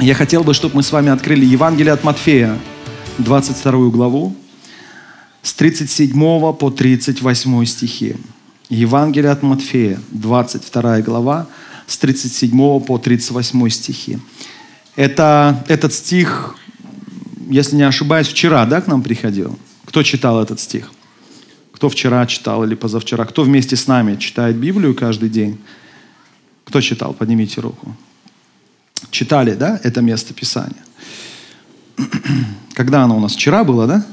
Я хотел бы, чтобы мы с вами открыли Евангелие от Матфея, 22 главу, с 37 по 38 стихи. Евангелие от Матфея, 22 глава, с 37 по 38 стихи. Это, этот стих, если не ошибаюсь, вчера да, к нам приходил? Кто читал этот стих? Кто вчера читал или позавчера? Кто вместе с нами читает Библию каждый день? Кто читал? Поднимите руку. Читали, да, это место Писания? Когда оно у нас? Вчера было, да?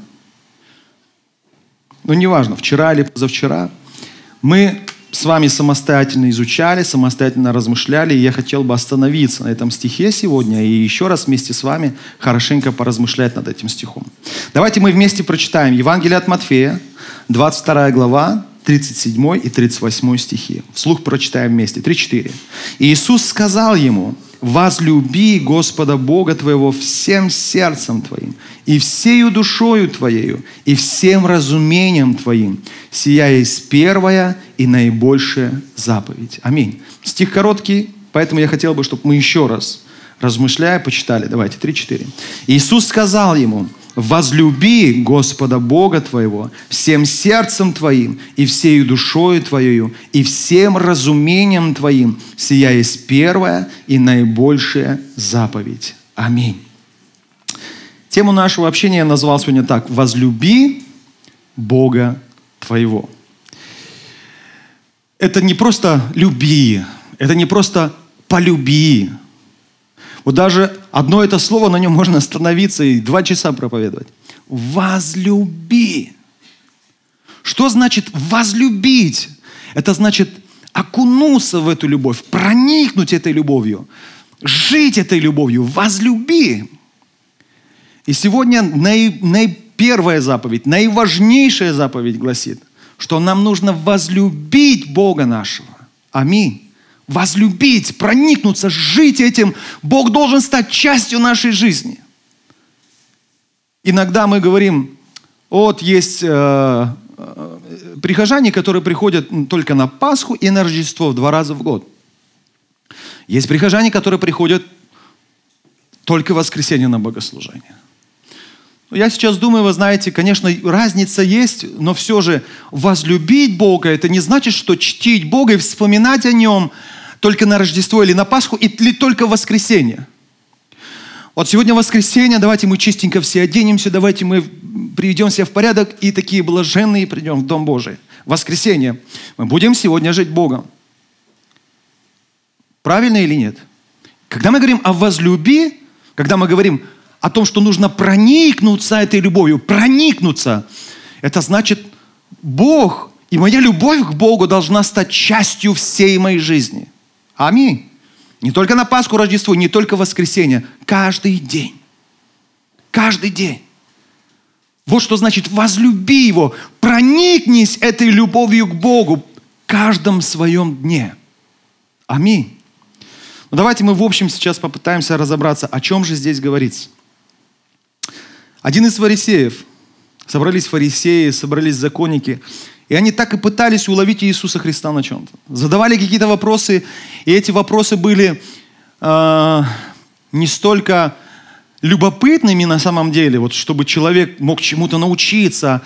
Ну, неважно, вчера или позавчера. Мы с вами самостоятельно изучали, самостоятельно размышляли, и я хотел бы остановиться на этом стихе сегодня и еще раз вместе с вами хорошенько поразмышлять над этим стихом. Давайте мы вместе прочитаем Евангелие от Матфея, 22 глава, 37 и 38 стихи. Вслух прочитаем вместе. 3-4. Иисус сказал ему, возлюби Господа Бога твоего всем сердцем твоим, и всею душою твоею, и всем разумением твоим. Сия есть первая и наибольшая заповедь. Аминь. Стих короткий, поэтому я хотел бы, чтобы мы еще раз, размышляя, почитали. Давайте, 3-4. Иисус сказал ему, возлюби Господа Бога твоего всем сердцем твоим и всею душою твоею и всем разумением твоим. Сия есть первая и наибольшая заповедь. Аминь. Тему нашего общения я назвал сегодня так. Возлюби Бога твоего. Это не просто люби, это не просто полюби, вот даже одно это слово, на нем можно остановиться и два часа проповедовать. Возлюби. Что значит возлюбить? Это значит окунуться в эту любовь, проникнуть этой любовью, жить этой любовью, возлюби. И сегодня наи, наипервая заповедь, наиважнейшая заповедь гласит, что нам нужно возлюбить Бога нашего. Аминь возлюбить, проникнуться, жить этим. Бог должен стать частью нашей жизни. Иногда мы говорим, вот есть э, э, прихожане, которые приходят только на Пасху и на Рождество два раза в год. Есть прихожане, которые приходят только в воскресенье на богослужение. Я сейчас думаю, вы знаете, конечно, разница есть, но все же возлюбить Бога, это не значит, что чтить Бога и вспоминать о Нем только на Рождество или на Пасху, или только в воскресенье. Вот сегодня воскресенье, давайте мы чистенько все оденемся, давайте мы приведем себя в порядок и такие блаженные придем в Дом Божий. Воскресенье. Мы будем сегодня жить Богом. Правильно или нет? Когда мы говорим о возлюби, когда мы говорим о том, что нужно проникнуться этой любовью, проникнуться. Это значит, Бог и моя любовь к Богу должна стать частью всей моей жизни. Аминь. Не только на Пасху, Рождество, не только воскресенье. Каждый день. Каждый день. Вот что значит возлюби Его. Проникнись этой любовью к Богу в каждом своем дне. Аминь. Ну, давайте мы в общем сейчас попытаемся разобраться, о чем же здесь говорится. Один из фарисеев, собрались фарисеи, собрались законники, и они так и пытались уловить Иисуса Христа на чем-то. Задавали какие-то вопросы, и эти вопросы были э, не столько любопытными на самом деле, вот, чтобы человек мог чему-то научиться.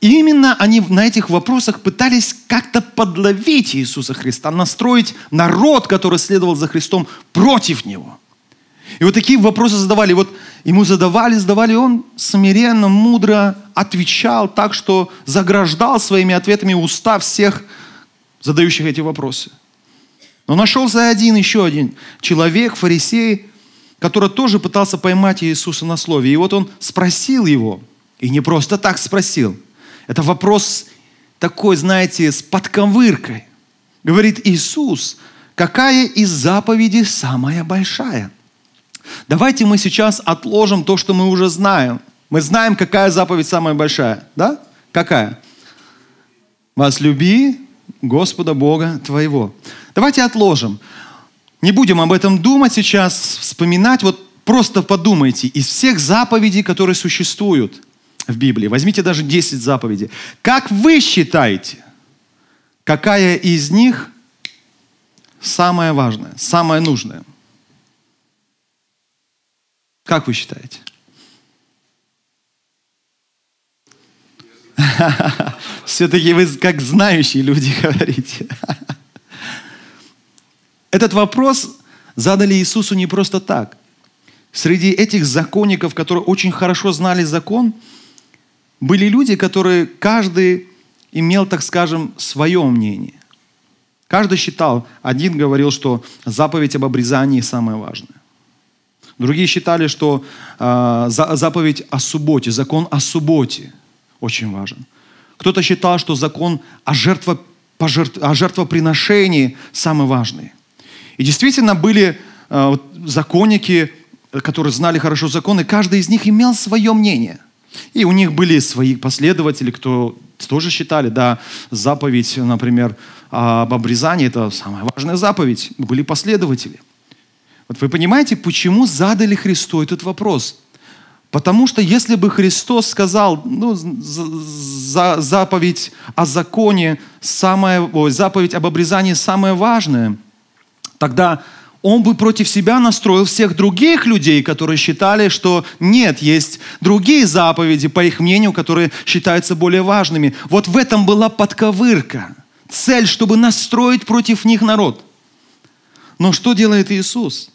Именно они на этих вопросах пытались как-то подловить Иисуса Христа, настроить народ, который следовал за Христом, против Него. И вот такие вопросы задавали. Вот ему задавали, задавали, он смиренно, мудро отвечал так, что заграждал своими ответами уста всех задающих эти вопросы. Но нашелся один, еще один человек, фарисей, который тоже пытался поймать Иисуса на слове. И вот он спросил его, и не просто так спросил. Это вопрос такой, знаете, с подковыркой. Говорит, Иисус, какая из заповедей самая большая? Давайте мы сейчас отложим то, что мы уже знаем. Мы знаем, какая заповедь самая большая. Да? Какая? Возлюби Господа Бога твоего. Давайте отложим. Не будем об этом думать сейчас, вспоминать. Вот просто подумайте. Из всех заповедей, которые существуют в Библии, возьмите даже 10 заповедей. Как вы считаете, какая из них самая важная, самая нужная? Как вы считаете? Все-таки вы как знающие люди говорите. Этот вопрос задали Иисусу не просто так. Среди этих законников, которые очень хорошо знали закон, были люди, которые каждый имел, так скажем, свое мнение. Каждый считал, один говорил, что заповедь об обрезании самое важное. Другие считали, что э, заповедь о субботе, закон о субботе очень важен. Кто-то считал, что закон о, жертво, о жертвоприношении самый важный. И действительно были э, законники, которые знали хорошо закон, и каждый из них имел свое мнение. И у них были свои последователи, кто тоже считали, да, заповедь, например, об обрезании, это самая важная заповедь. Были последователи. Вот вы понимаете, почему задали Христу этот вопрос? Потому что если бы Христос сказал, ну, за, заповедь о законе, самая, ой, заповедь об обрезании самое важное, тогда он бы против себя настроил всех других людей, которые считали, что нет, есть другие заповеди, по их мнению, которые считаются более важными. Вот в этом была подковырка. Цель, чтобы настроить против них народ. Но что делает Иисус?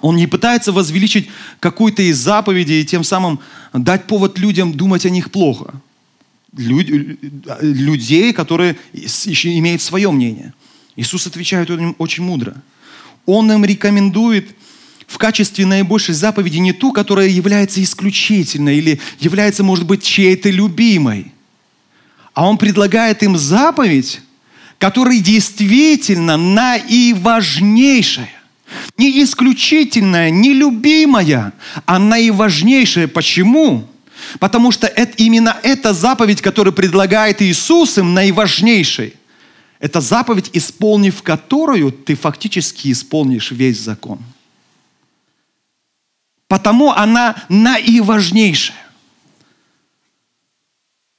Он не пытается возвеличить какую-то из заповедей и тем самым дать повод людям думать о них плохо. Люд, людей, которые еще имеют свое мнение. Иисус отвечает им очень мудро. Он им рекомендует в качестве наибольшей заповеди не ту, которая является исключительной или является, может быть, чьей-то любимой, а он предлагает им заповедь, которая действительно наиважнейшая. Не исключительная, не любимая, а наиважнейшая. Почему? Потому что это, именно эта заповедь, которую предлагает Иисус им, наиважнейшей. Это заповедь, исполнив которую ты фактически исполнишь весь закон. Потому она наиважнейшая.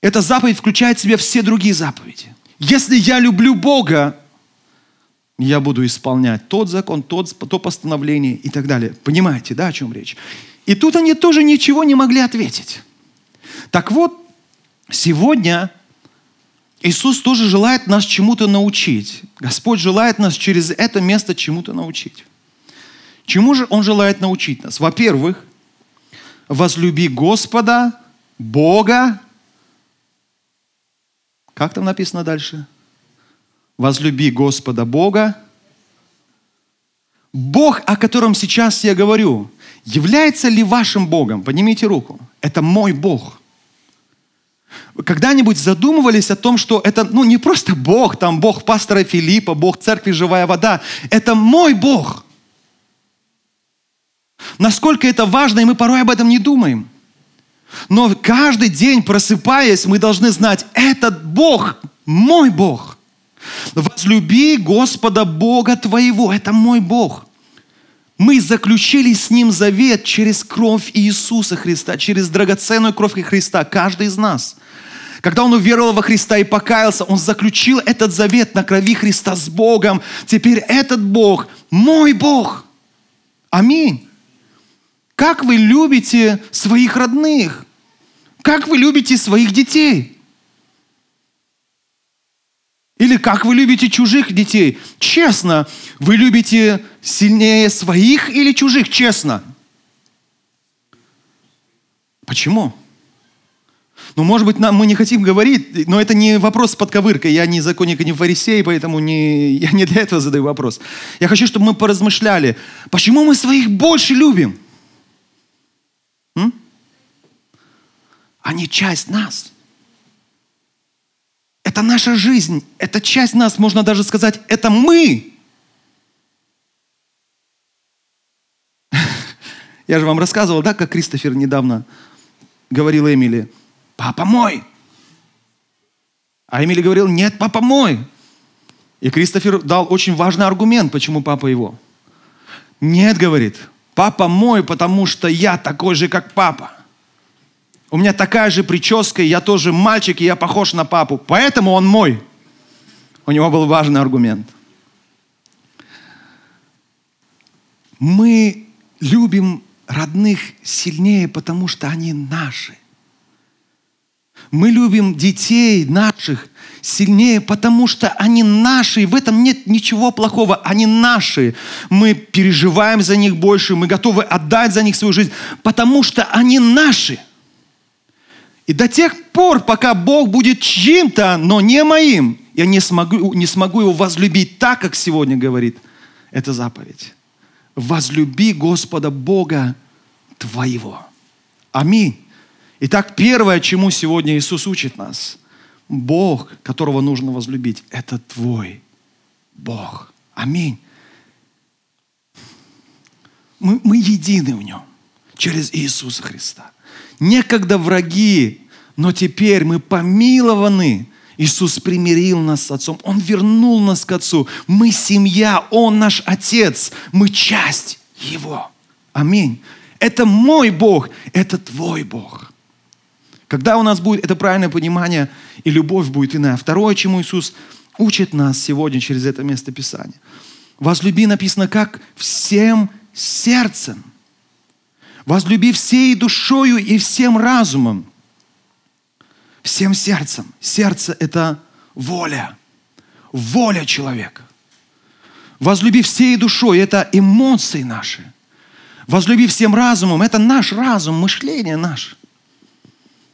Эта заповедь включает в себя все другие заповеди. Если я люблю Бога, я буду исполнять тот закон, тот, то постановление и так далее. Понимаете, да, о чем речь? И тут они тоже ничего не могли ответить. Так вот, сегодня Иисус тоже желает нас чему-то научить. Господь желает нас через это место чему-то научить. Чему же Он желает научить нас? Во-первых, возлюби Господа, Бога. Как там написано дальше? возлюби Господа Бога. Бог, о котором сейчас я говорю, является ли вашим Богом? Поднимите руку. Это мой Бог. Вы когда-нибудь задумывались о том, что это ну, не просто Бог, там Бог пастора Филиппа, Бог церкви «Живая вода». Это мой Бог. Насколько это важно, и мы порой об этом не думаем. Но каждый день, просыпаясь, мы должны знать, этот Бог, мой Бог. Возлюби Господа Бога твоего. Это мой Бог. Мы заключили с Ним завет через кровь Иисуса Христа, через драгоценную кровь Христа, каждый из нас. Когда он уверовал во Христа и покаялся, он заключил этот завет на крови Христа с Богом. Теперь этот Бог, мой Бог. Аминь. Как вы любите своих родных? Как вы любите своих детей? Или как вы любите чужих детей? Честно, вы любите сильнее своих или чужих? Честно. Почему? Ну, может быть, нам, мы не хотим говорить, но это не вопрос с подковыркой. Я не законник, не фарисей, поэтому не, я не для этого задаю вопрос. Я хочу, чтобы мы поразмышляли, почему мы своих больше любим? Они часть нас. Это наша жизнь, это часть нас, можно даже сказать, это мы. Я же вам рассказывал, да, как Кристофер недавно говорил Эмили, папа мой. А Эмили говорил, нет, папа мой. И Кристофер дал очень важный аргумент, почему папа его. Нет, говорит, папа мой, потому что я такой же, как папа. У меня такая же прическа, я тоже мальчик, и я похож на папу. Поэтому он мой. У него был важный аргумент. Мы любим родных сильнее, потому что они наши. Мы любим детей наших сильнее, потому что они наши. И в этом нет ничего плохого. Они наши. Мы переживаем за них больше. Мы готовы отдать за них свою жизнь, потому что они наши. И до тех пор, пока Бог будет чьим-то, но не моим, я не смогу, не смогу его возлюбить так, как сегодня говорит эта заповедь. Возлюби Господа Бога твоего. Аминь. Итак, первое, чему сегодня Иисус учит нас, Бог, которого нужно возлюбить, это твой Бог. Аминь. Мы, мы едины в нем через Иисуса Христа. Некогда враги, но теперь мы помилованы. Иисус примирил нас с Отцом. Он вернул нас к Отцу. Мы семья, Он наш Отец. Мы часть Его. Аминь. Это мой Бог, это твой Бог. Когда у нас будет это правильное понимание, и любовь будет иная. Второе, чему Иисус учит нас сегодня через это место Писания. Возлюби написано как всем сердцем. Возлюби всей душою и всем разумом. Всем сердцем. Сердце – это воля. Воля человека. Возлюби всей душой – это эмоции наши. Возлюби всем разумом – это наш разум, мышление наше.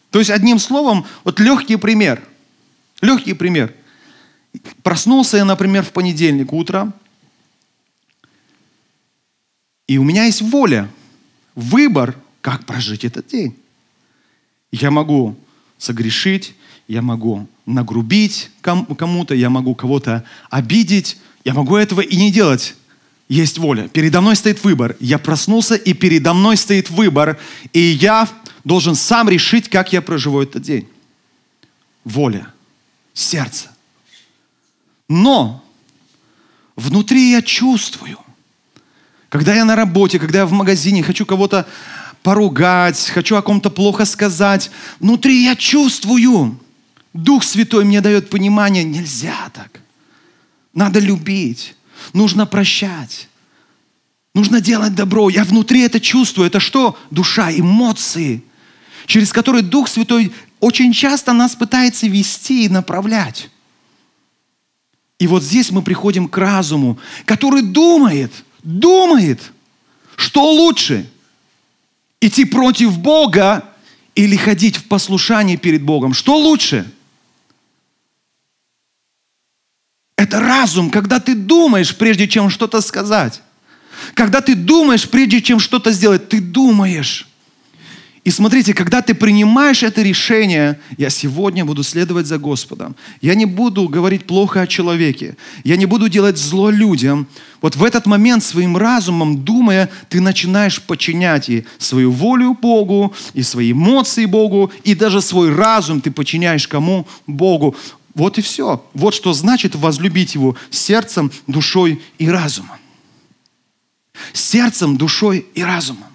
То есть, одним словом, вот легкий пример. Легкий пример. Проснулся я, например, в понедельник утром, и у меня есть воля – выбор, как прожить этот день. Я могу согрешить, я могу нагрубить кому-то, я могу кого-то обидеть, я могу этого и не делать. Есть воля. Передо мной стоит выбор. Я проснулся, и передо мной стоит выбор, и я должен сам решить, как я проживу этот день. Воля, сердце. Но внутри я чувствую, когда я на работе, когда я в магазине, хочу кого-то поругать, хочу о ком-то плохо сказать, внутри я чувствую. Дух Святой мне дает понимание, нельзя так. Надо любить, нужно прощать, нужно делать добро. Я внутри это чувствую. Это что? Душа, эмоции, через которые Дух Святой очень часто нас пытается вести и направлять. И вот здесь мы приходим к разуму, который думает – думает, что лучше, идти против Бога или ходить в послушании перед Богом. Что лучше? Это разум, когда ты думаешь, прежде чем что-то сказать. Когда ты думаешь, прежде чем что-то сделать, ты думаешь. И смотрите, когда ты принимаешь это решение, я сегодня буду следовать за Господом, я не буду говорить плохо о человеке, я не буду делать зло людям, вот в этот момент своим разумом, думая, ты начинаешь подчинять и свою волю Богу, и свои эмоции Богу, и даже свой разум ты подчиняешь кому? Богу. Вот и все. Вот что значит возлюбить Его сердцем, душой и разумом. Сердцем, душой и разумом.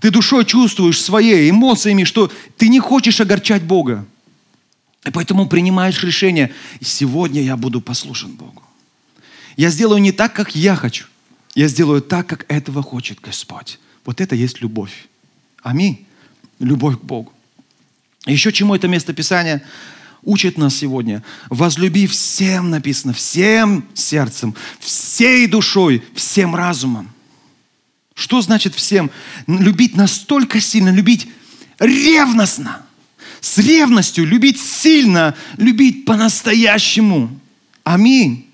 Ты душой чувствуешь своей эмоциями, что ты не хочешь огорчать Бога. И поэтому принимаешь решение, сегодня я буду послушен Богу. Я сделаю не так, как я хочу. Я сделаю так, как этого хочет Господь. Вот это есть любовь. Аминь. Любовь к Богу. Еще чему это место Писания учит нас сегодня? Возлюби всем написано, всем сердцем, всей душой, всем разумом. Что значит всем? Любить настолько сильно, любить ревностно, с ревностью, любить сильно, любить по-настоящему. Аминь.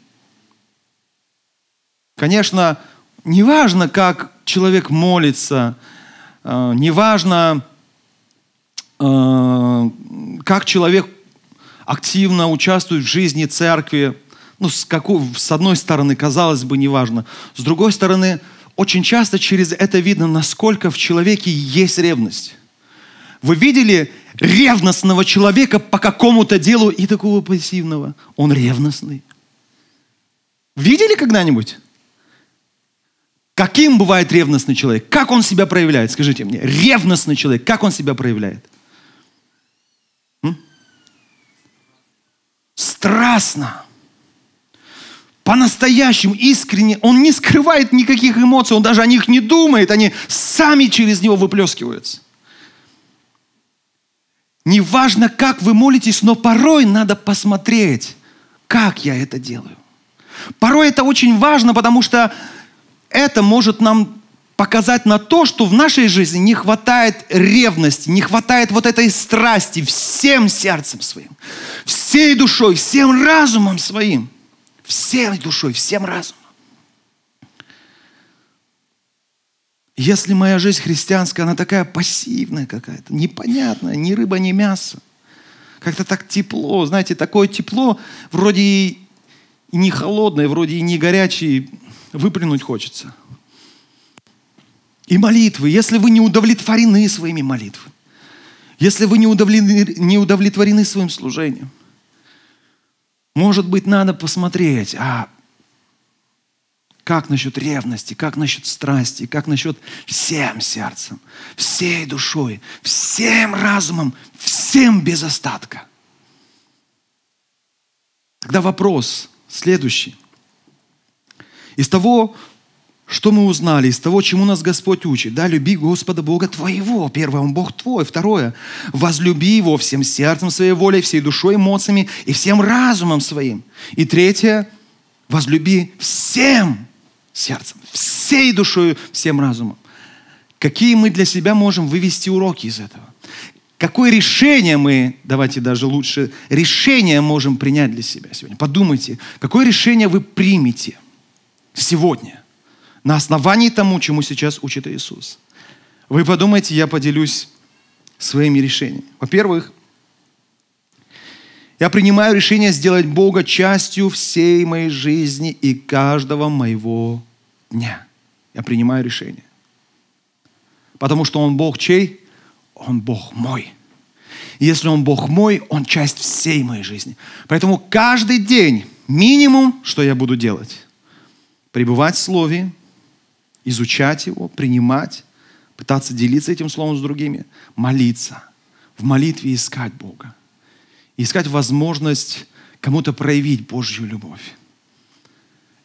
Конечно, неважно, как человек молится, э, неважно, э, как человек активно участвует в жизни церкви, ну, с, какой, с одной стороны, казалось бы, неважно. С другой стороны, очень часто через это видно, насколько в человеке есть ревность. Вы видели ревностного человека по какому-то делу и такого пассивного? Он ревностный. Видели когда-нибудь? Каким бывает ревностный человек? Как он себя проявляет? Скажите мне, ревностный человек, как он себя проявляет? М? Страстно. По-настоящему, искренне. Он не скрывает никаких эмоций, он даже о них не думает, они сами через него выплескиваются. Неважно, как вы молитесь, но порой надо посмотреть, как я это делаю. Порой это очень важно, потому что это может нам показать на то, что в нашей жизни не хватает ревности, не хватает вот этой страсти всем сердцем своим, всей душой, всем разумом своим, всей душой, всем разумом. Если моя жизнь христианская, она такая пассивная какая-то, непонятная, ни рыба, ни мясо. Как-то так тепло, знаете, такое тепло, вроде и не холодное, вроде и не горячее, выплюнуть хочется. И молитвы, если вы не удовлетворены своими молитвами, если вы не удовлетворены, не удовлетворены своим служением, может быть, надо посмотреть, а как насчет ревности, как насчет страсти, как насчет всем сердцем, всей душой, всем разумом, всем без остатка. Тогда вопрос следующий. Из того, что мы узнали, из того, чему нас Господь учит, да, люби Господа Бога твоего, первое, Он Бог твой, второе, возлюби Его всем сердцем, своей волей, всей душой, эмоциями и всем разумом своим. И третье, возлюби всем сердцем, всей душой, всем разумом. Какие мы для себя можем вывести уроки из этого? Какое решение мы, давайте даже лучше, решение можем принять для себя сегодня? Подумайте, какое решение вы примете сегодня на основании тому, чему сейчас учит Иисус? Вы подумайте, я поделюсь своими решениями. Во-первых, я принимаю решение сделать Бога частью всей моей жизни и каждого моего дня. Я принимаю решение. Потому что Он Бог чей? Он Бог мой. И если Он Бог мой, Он часть всей моей жизни. Поэтому каждый день минимум, что я буду делать? Пребывать в Слове, изучать его, принимать, пытаться делиться этим Словом с другими, молиться, в молитве искать Бога искать возможность кому-то проявить Божью любовь.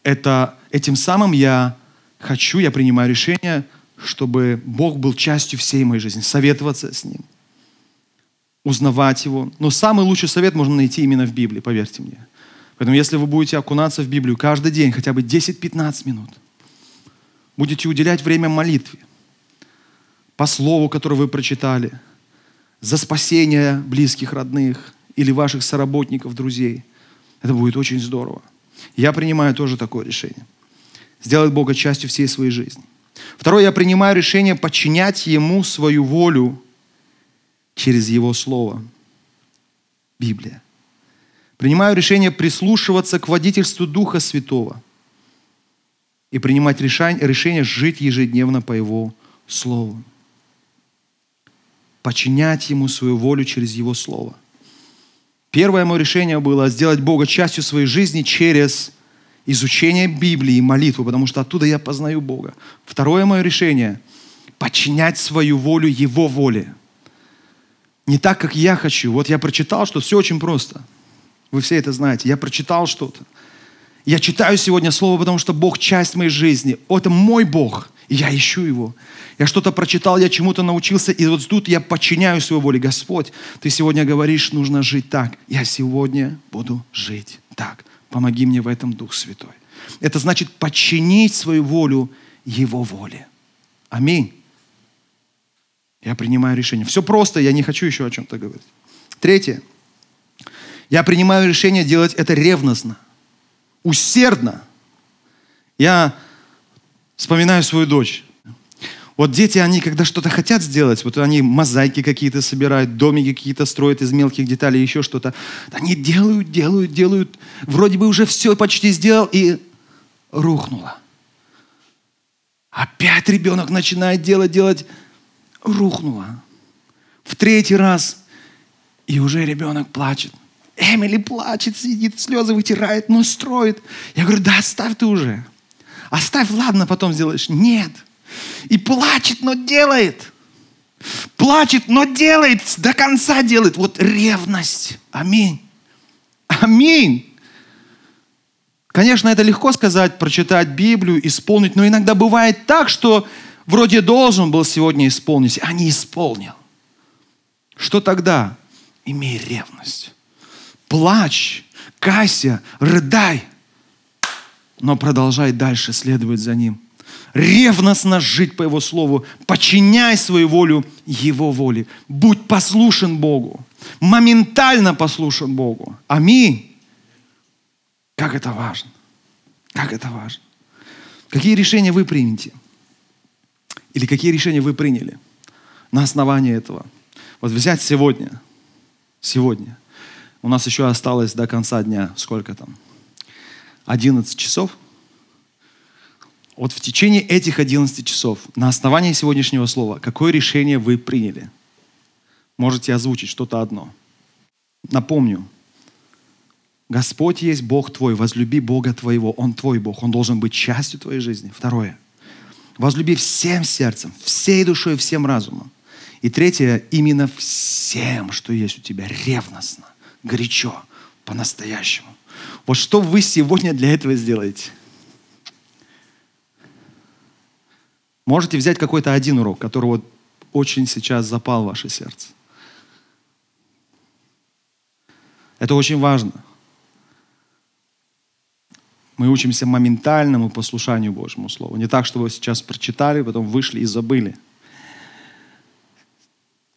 Это, этим самым я хочу, я принимаю решение, чтобы Бог был частью всей моей жизни, советоваться с Ним, узнавать Его. Но самый лучший совет можно найти именно в Библии, поверьте мне. Поэтому если вы будете окунаться в Библию каждый день, хотя бы 10-15 минут, будете уделять время молитве, по слову, которое вы прочитали, за спасение близких, родных – или ваших соработников, друзей. Это будет очень здорово. Я принимаю тоже такое решение. Сделать Бога частью всей своей жизни. Второе, я принимаю решение подчинять Ему свою волю через Его Слово. Библия. Принимаю решение прислушиваться к водительству Духа Святого и принимать решение, решение жить ежедневно по Его Слову. Подчинять Ему свою волю через Его Слово – Первое мое решение было сделать Бога частью своей жизни через изучение Библии и молитву, потому что оттуда я познаю Бога. Второе мое решение – подчинять свою волю Его воле. Не так, как я хочу. Вот я прочитал, что все очень просто. Вы все это знаете. Я прочитал что-то. Я читаю сегодня Слово, потому что Бог – часть моей жизни. Это мой Бог, и я ищу Его. Я что-то прочитал, я чему-то научился, и вот тут я подчиняю свою воле. Господь, Ты сегодня говоришь, нужно жить так. Я сегодня буду жить так. Помоги мне в этом, Дух Святой. Это значит подчинить свою волю Его воле. Аминь. Я принимаю решение. Все просто, я не хочу еще о чем-то говорить. Третье. Я принимаю решение делать это ревностно, усердно. Я вспоминаю свою дочь. Вот дети, они когда что-то хотят сделать, вот они мозаики какие-то собирают, домики какие-то строят из мелких деталей, еще что-то. Они делают, делают, делают. Вроде бы уже все почти сделал и рухнуло. Опять ребенок начинает делать, делать. Рухнула. В третий раз. И уже ребенок плачет. Эмили плачет, сидит, слезы вытирает, но строит. Я говорю, да оставь ты уже. Оставь, ладно, потом сделаешь. Нет. И плачет, но делает. Плачет, но делает, до конца делает. Вот ревность. Аминь. Аминь. Конечно, это легко сказать, прочитать Библию, исполнить, но иногда бывает так, что вроде должен был сегодня исполнить, а не исполнил. Что тогда? Имей ревность. Плачь, кайся, рыдай, но продолжай дальше следовать за Ним. Ревностно жить по Его Слову, подчиняй свою волю Его воле. Будь послушен Богу, моментально послушен Богу. Аминь. Как это важно. Как это важно. Какие решения вы примете? Или какие решения вы приняли на основании этого? Вот взять сегодня, сегодня, у нас еще осталось до конца дня, сколько там? 11 часов. Вот в течение этих 11 часов, на основании сегодняшнего слова, какое решение вы приняли? Можете озвучить что-то одно. Напомню, Господь есть Бог твой, возлюби Бога твоего, Он твой Бог, Он должен быть частью твоей жизни. Второе. Возлюби всем сердцем, всей душой, всем разумом. И третье, именно всем, что есть у тебя, ревностно, горячо, по-настоящему. Вот что вы сегодня для этого сделаете? Можете взять какой-то один урок, который вот очень сейчас запал в ваше сердце. Это очень важно – мы учимся моментальному послушанию Божьему Слову. Не так, что вы сейчас прочитали, потом вышли и забыли.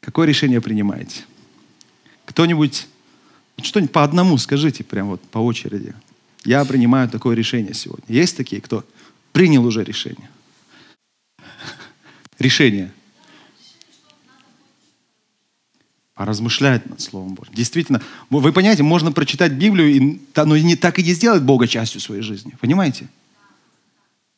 Какое решение принимаете? Кто-нибудь, что-нибудь по одному скажите, прям вот по очереди. Я принимаю такое решение сегодня. Есть такие, кто принял уже решение? Решение – а размышлять над Словом Божьим. Действительно, вы понимаете, можно прочитать Библию, но не так и не сделать Бога частью своей жизни. Понимаете?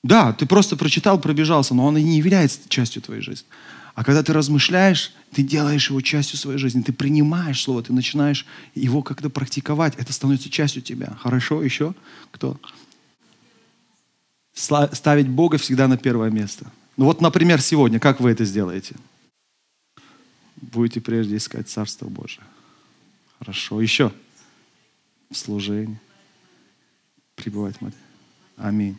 Да, ты просто прочитал, пробежался, но он и не является частью твоей жизни. А когда ты размышляешь, ты делаешь его частью своей жизни, ты принимаешь Слово, ты начинаешь его как-то практиковать, это становится частью тебя. Хорошо, еще кто? Ставить Бога всегда на первое место. Ну вот, например, сегодня, как вы это сделаете? будете прежде искать Царство Божие. Хорошо. Еще. Служение. Пребывать в Аминь.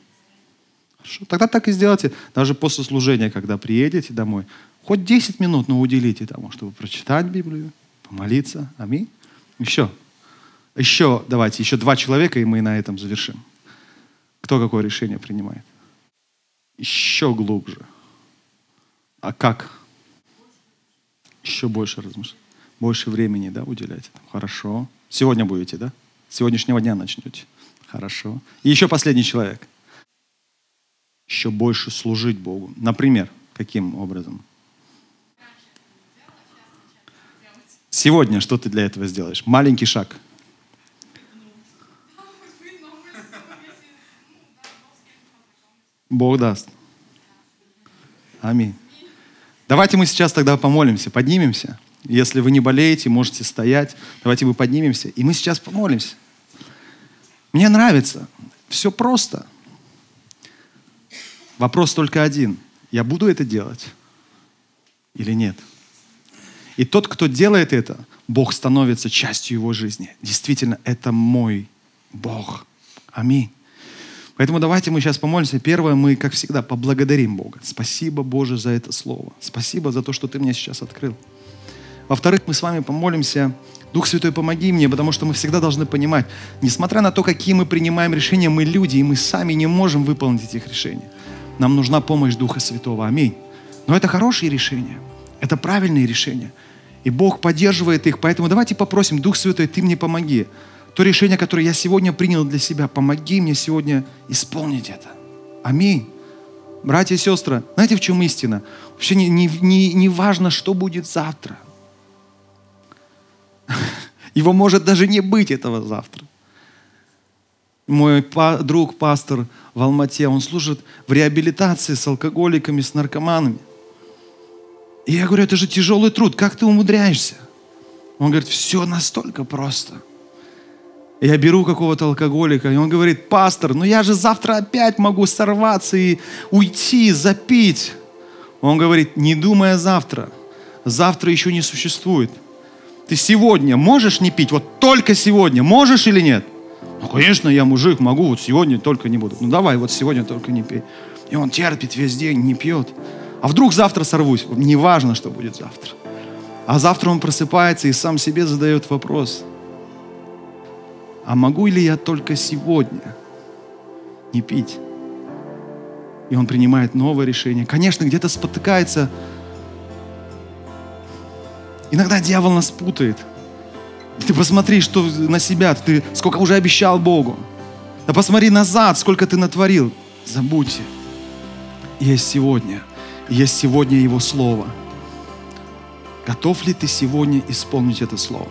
Хорошо. Тогда так и сделайте. Даже после служения, когда приедете домой, хоть 10 минут, но уделите тому, чтобы прочитать Библию, помолиться. Аминь. Еще. Еще, давайте, еще два человека, и мы на этом завершим. Кто какое решение принимает? Еще глубже. А как? еще больше размышлять, больше времени да, уделять. Хорошо. Сегодня будете, да? С сегодняшнего дня начнете. Хорошо. И еще последний человек. Еще больше служить Богу. Например, каким образом? Сегодня что ты для этого сделаешь? Маленький шаг. Бог даст. Аминь. Давайте мы сейчас тогда помолимся, поднимемся. Если вы не болеете, можете стоять. Давайте мы поднимемся, и мы сейчас помолимся. Мне нравится. Все просто. Вопрос только один. Я буду это делать или нет? И тот, кто делает это, Бог становится частью его жизни. Действительно, это мой Бог. Аминь. Поэтому давайте мы сейчас помолимся. Первое, мы, как всегда, поблагодарим Бога. Спасибо, Боже, за это слово. Спасибо за то, что Ты мне сейчас открыл. Во-вторых, мы с вами помолимся. Дух Святой, помоги мне, потому что мы всегда должны понимать, несмотря на то, какие мы принимаем решения, мы люди, и мы сами не можем выполнить этих решений. Нам нужна помощь Духа Святого. Аминь. Но это хорошие решения. Это правильные решения. И Бог поддерживает их. Поэтому давайте попросим, Дух Святой, Ты мне помоги то решение, которое я сегодня принял для себя, помоги мне сегодня исполнить это. Аминь. Братья и сестры, знаете, в чем истина? Вообще не, не, не, не важно, что будет завтра. Его может даже не быть этого завтра. Мой па- друг, пастор в Алмате, он служит в реабилитации с алкоголиками, с наркоманами. И я говорю, это же тяжелый труд, как ты умудряешься? Он говорит, все настолько просто. Я беру какого-то алкоголика, и он говорит, пастор, ну я же завтра опять могу сорваться и уйти, запить. Он говорит, не думай о завтра. Завтра еще не существует. Ты сегодня можешь не пить? Вот только сегодня. Можешь или нет? Ну, конечно, я мужик, могу, вот сегодня только не буду. Ну, давай, вот сегодня только не пей. И он терпит весь день, не пьет. А вдруг завтра сорвусь? Неважно, что будет завтра. А завтра он просыпается и сам себе задает вопрос. А могу ли я только сегодня не пить? И он принимает новое решение. Конечно, где-то спотыкается. Иногда дьявол нас путает. Ты посмотри, что на себя, ты сколько уже обещал Богу. Да посмотри назад, сколько ты натворил. Забудьте. Есть сегодня. Есть сегодня Его Слово. Готов ли ты сегодня исполнить это Слово?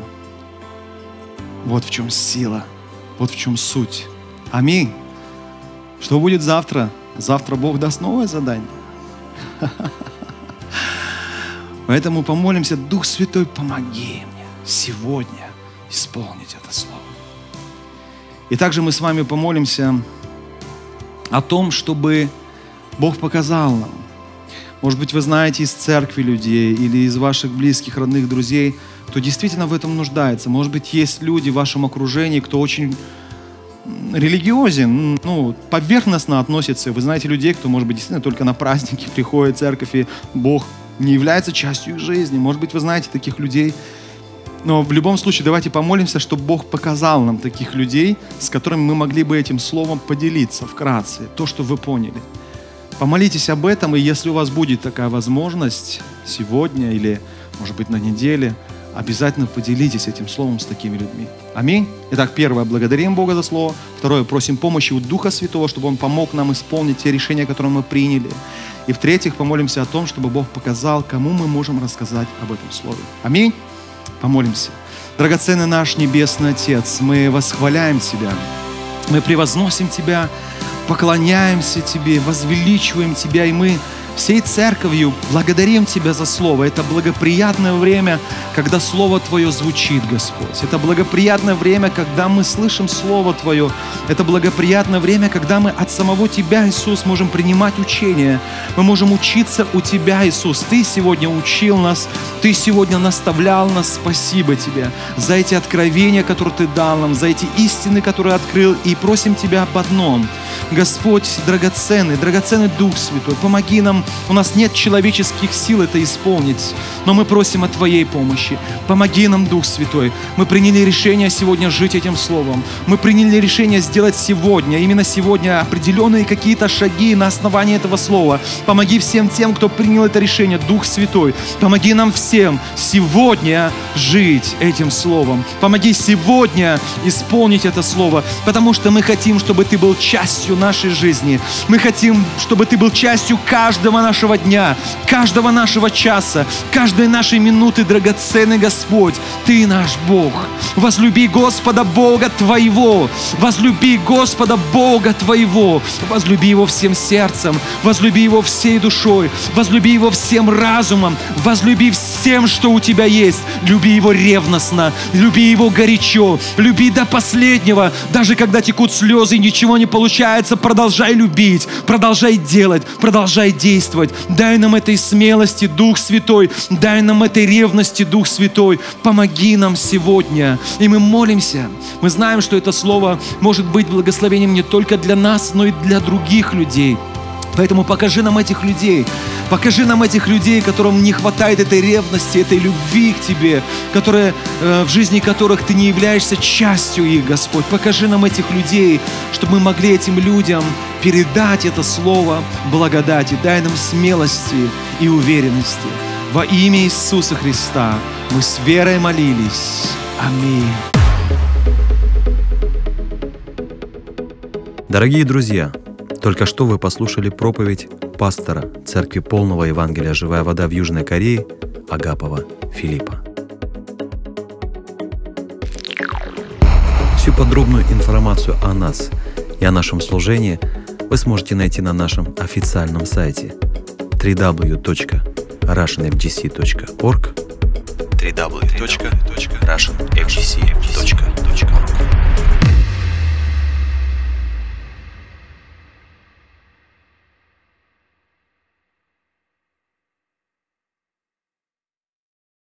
Вот в чем сила, вот в чем суть. Аминь. Что будет завтра? Завтра Бог даст новое задание. Поэтому помолимся, Дух Святой, помоги мне сегодня исполнить это Слово. И также мы с вами помолимся о том, чтобы Бог показал нам. Может быть, вы знаете из церкви людей или из ваших близких, родных, друзей, кто действительно в этом нуждается. Может быть, есть люди в вашем окружении, кто очень религиозен, ну, поверхностно относится. Вы знаете людей, кто, может быть, действительно только на праздники приходит в церковь, и Бог не является частью их жизни. Может быть, вы знаете таких людей. Но в любом случае давайте помолимся, чтобы Бог показал нам таких людей, с которыми мы могли бы этим словом поделиться вкратце, то, что вы поняли. Помолитесь об этом, и если у вас будет такая возможность сегодня или, может быть, на неделе, обязательно поделитесь этим словом с такими людьми. Аминь. Итак, первое, благодарим Бога за слово. Второе, просим помощи у Духа Святого, чтобы Он помог нам исполнить те решения, которые мы приняли. И в-третьих, помолимся о том, чтобы Бог показал, кому мы можем рассказать об этом слове. Аминь. Помолимся. Драгоценный наш Небесный Отец, мы восхваляем Тебя, мы превозносим Тебя, поклоняемся Тебе, возвеличиваем Тебя, и мы всей церковью благодарим Тебя за Слово. Это благоприятное время, когда Слово Твое звучит, Господь. Это благоприятное время, когда мы слышим Слово Твое. Это благоприятное время, когда мы от самого Тебя, Иисус, можем принимать учение. Мы можем учиться у Тебя, Иисус. Ты сегодня учил нас, Ты сегодня наставлял нас. Спасибо Тебе за эти откровения, которые Ты дал нам, за эти истины, которые открыл. И просим Тебя об одном. Господь, драгоценный, драгоценный Дух Святой, помоги нам у нас нет человеческих сил это исполнить, но мы просим о Твоей помощи. Помоги нам, Дух Святой. Мы приняли решение сегодня жить этим Словом. Мы приняли решение сделать сегодня, именно сегодня, определенные какие-то шаги на основании этого Слова. Помоги всем тем, кто принял это решение, Дух Святой. Помоги нам всем сегодня жить этим Словом. Помоги сегодня исполнить это Слово, потому что мы хотим, чтобы Ты был частью нашей жизни. Мы хотим, чтобы Ты был частью каждого нашего дня, каждого нашего часа, каждой нашей минуты, драгоценный Господь. Ты наш Бог. Возлюби Господа Бога Твоего. Возлюби Господа Бога Твоего. Возлюби Его всем сердцем. Возлюби Его всей душой. Возлюби Его всем разумом. Возлюби всем, что у Тебя есть. Люби Его ревностно. Люби Его горячо. Люби до последнего. Даже когда текут слезы и ничего не получается, продолжай любить. Продолжай делать. Продолжай действовать. Дай нам этой смелости, Дух Святой. Дай нам этой ревности, Дух Святой. Помоги нам сегодня. И мы молимся. Мы знаем, что это слово может быть благословением не только для нас, но и для других людей. Поэтому покажи нам этих людей. Покажи нам этих людей, которым не хватает этой ревности, этой любви к Тебе, которые, э, в жизни которых Ты не являешься частью их, Господь. Покажи нам этих людей, чтобы мы могли этим людям передать это слово благодати. Дай нам смелости и уверенности. Во имя Иисуса Христа мы с верой молились. Аминь. Дорогие друзья, только что вы послушали проповедь пастора Церкви Полного Евангелия «Живая вода» в Южной Корее Агапова Филиппа. Всю подробную информацию о нас – и о нашем служении вы сможете найти на нашем официальном сайте www.russianfgc.org www.russianfgc.org